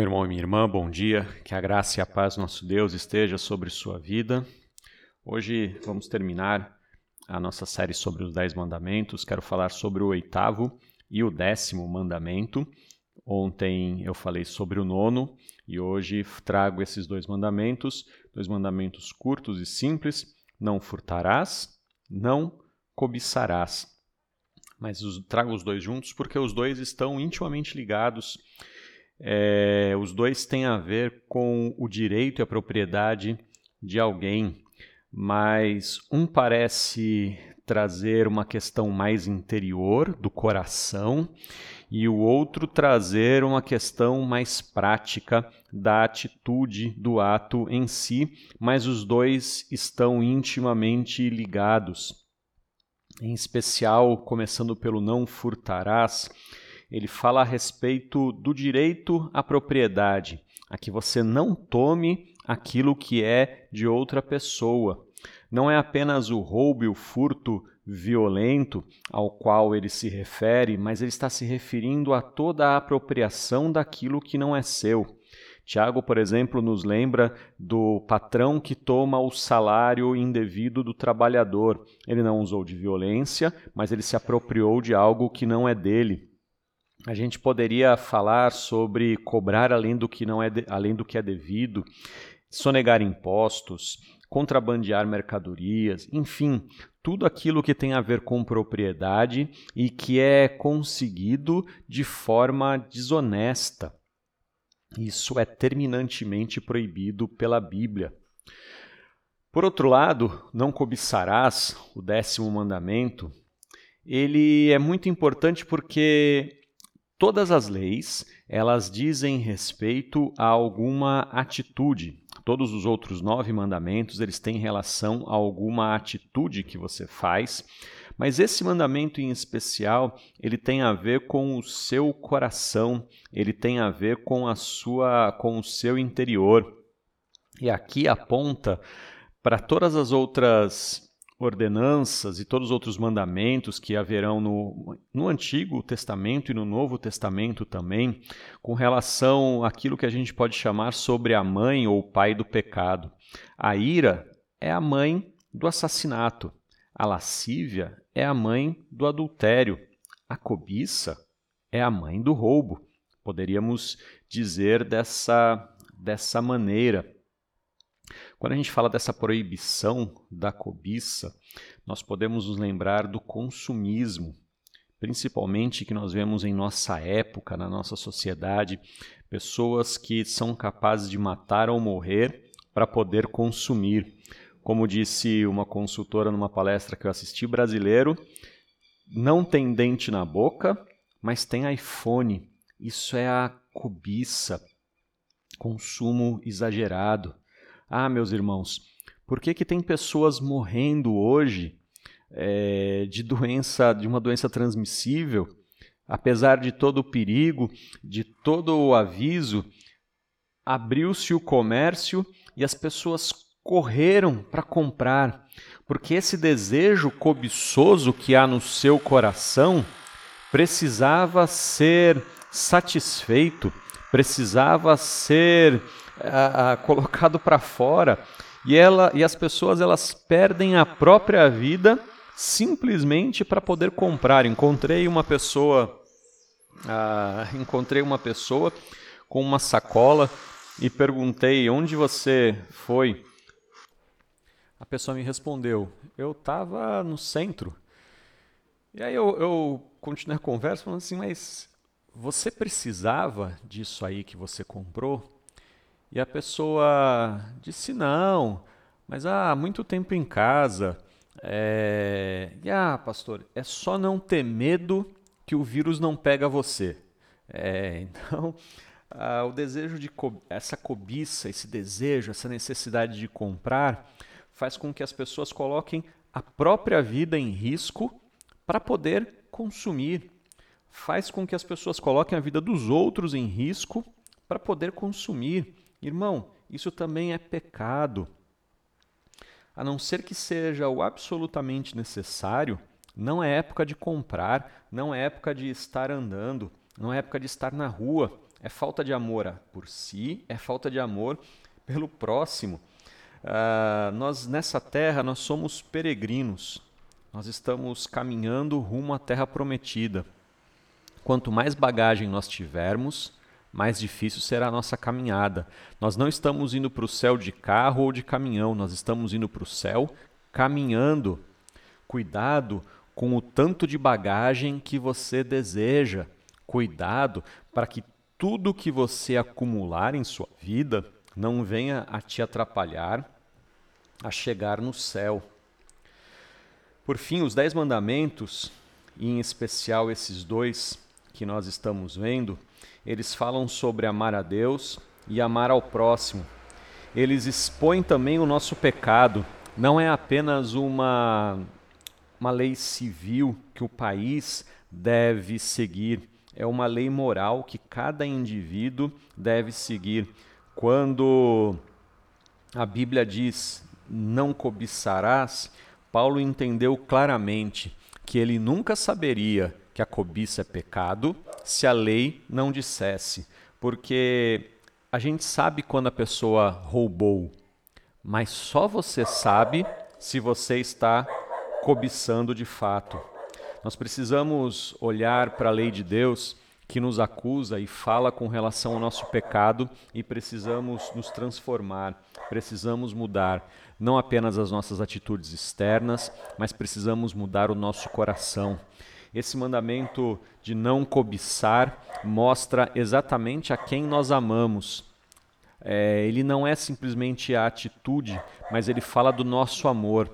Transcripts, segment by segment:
Meu irmão e minha irmã, bom dia. Que a graça e a paz do nosso Deus esteja sobre sua vida. Hoje vamos terminar a nossa série sobre os Dez Mandamentos. Quero falar sobre o oitavo e o décimo mandamento. Ontem eu falei sobre o nono e hoje trago esses dois mandamentos, dois mandamentos curtos e simples. Não furtarás, não cobiçarás. Mas trago os dois juntos porque os dois estão intimamente ligados é, os dois têm a ver com o direito e a propriedade de alguém, mas um parece trazer uma questão mais interior, do coração, e o outro trazer uma questão mais prática da atitude do ato em si, mas os dois estão intimamente ligados. Em especial, começando pelo não furtarás, ele fala a respeito do direito à propriedade, a que você não tome aquilo que é de outra pessoa. Não é apenas o roubo e o furto violento ao qual ele se refere, mas ele está se referindo a toda a apropriação daquilo que não é seu. Tiago, por exemplo, nos lembra do patrão que toma o salário indevido do trabalhador. Ele não usou de violência, mas ele se apropriou de algo que não é dele. A gente poderia falar sobre cobrar além do que não é de, além do que é devido, sonegar impostos, contrabandear mercadorias, enfim, tudo aquilo que tem a ver com propriedade e que é conseguido de forma desonesta. Isso é terminantemente proibido pela Bíblia. Por outro lado, não cobiçarás, o décimo mandamento, ele é muito importante porque Todas as leis, elas dizem respeito a alguma atitude. Todos os outros nove mandamentos, eles têm relação a alguma atitude que você faz, mas esse mandamento em especial, ele tem a ver com o seu coração, ele tem a ver com a sua com o seu interior. E aqui aponta para todas as outras ordenanças e todos os outros mandamentos que haverão no, no Antigo Testamento e no Novo Testamento também, com relação àquilo que a gente pode chamar sobre a mãe ou pai do pecado. A ira é a mãe do assassinato, a lascívia é a mãe do adultério, a cobiça é a mãe do roubo. Poderíamos dizer dessa, dessa maneira. Quando a gente fala dessa proibição da cobiça, nós podemos nos lembrar do consumismo, principalmente que nós vemos em nossa época, na nossa sociedade, pessoas que são capazes de matar ou morrer para poder consumir. Como disse uma consultora numa palestra que eu assisti, brasileiro não tem dente na boca, mas tem iPhone. Isso é a cobiça, consumo exagerado. Ah, meus irmãos, por que, que tem pessoas morrendo hoje é, de doença, de uma doença transmissível, apesar de todo o perigo, de todo o aviso, abriu-se o comércio e as pessoas correram para comprar, porque esse desejo cobiçoso que há no seu coração precisava ser satisfeito, precisava ser a, a, colocado para fora e ela e as pessoas elas perdem a própria vida simplesmente para poder comprar. Encontrei uma pessoa encontrei uma pessoa com uma sacola e perguntei onde você foi. A pessoa me respondeu: eu estava no centro. E aí eu, eu continuei a conversa falando assim, mas você precisava disso aí que você comprou? E a pessoa disse não, mas há muito tempo em casa. É... E ah, pastor, é só não ter medo que o vírus não pega você. É, então, ah, o desejo de co essa cobiça, esse desejo, essa necessidade de comprar, faz com que as pessoas coloquem a própria vida em risco para poder consumir. Faz com que as pessoas coloquem a vida dos outros em risco para poder consumir. Irmão, isso também é pecado. A não ser que seja o absolutamente necessário, não é época de comprar, não é época de estar andando, não é época de estar na rua. É falta de amor por si, é falta de amor pelo próximo. Uh, nós nessa terra nós somos peregrinos. Nós estamos caminhando rumo à terra prometida. Quanto mais bagagem nós tivermos, mais difícil será a nossa caminhada. Nós não estamos indo para o céu de carro ou de caminhão, nós estamos indo para o céu caminhando. Cuidado com o tanto de bagagem que você deseja. Cuidado para que tudo que você acumular em sua vida não venha a te atrapalhar a chegar no céu. Por fim, os Dez Mandamentos, e em especial esses dois que nós estamos vendo, eles falam sobre amar a Deus e amar ao próximo. Eles expõem também o nosso pecado. Não é apenas uma, uma lei civil que o país deve seguir, é uma lei moral que cada indivíduo deve seguir. Quando a Bíblia diz não cobiçarás, Paulo entendeu claramente que ele nunca saberia que a cobiça é pecado se a lei não dissesse, porque a gente sabe quando a pessoa roubou, mas só você sabe se você está cobiçando de fato. Nós precisamos olhar para a lei de Deus que nos acusa e fala com relação ao nosso pecado e precisamos nos transformar, precisamos mudar não apenas as nossas atitudes externas, mas precisamos mudar o nosso coração. Esse mandamento de não cobiçar mostra exatamente a quem nós amamos. É, ele não é simplesmente a atitude, mas ele fala do nosso amor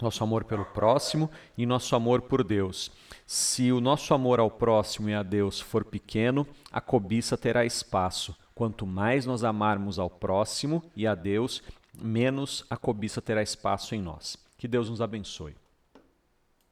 nosso amor pelo próximo e nosso amor por Deus. Se o nosso amor ao próximo e a Deus for pequeno, a cobiça terá espaço. Quanto mais nós amarmos ao próximo e a Deus, menos a cobiça terá espaço em nós. Que Deus nos abençoe.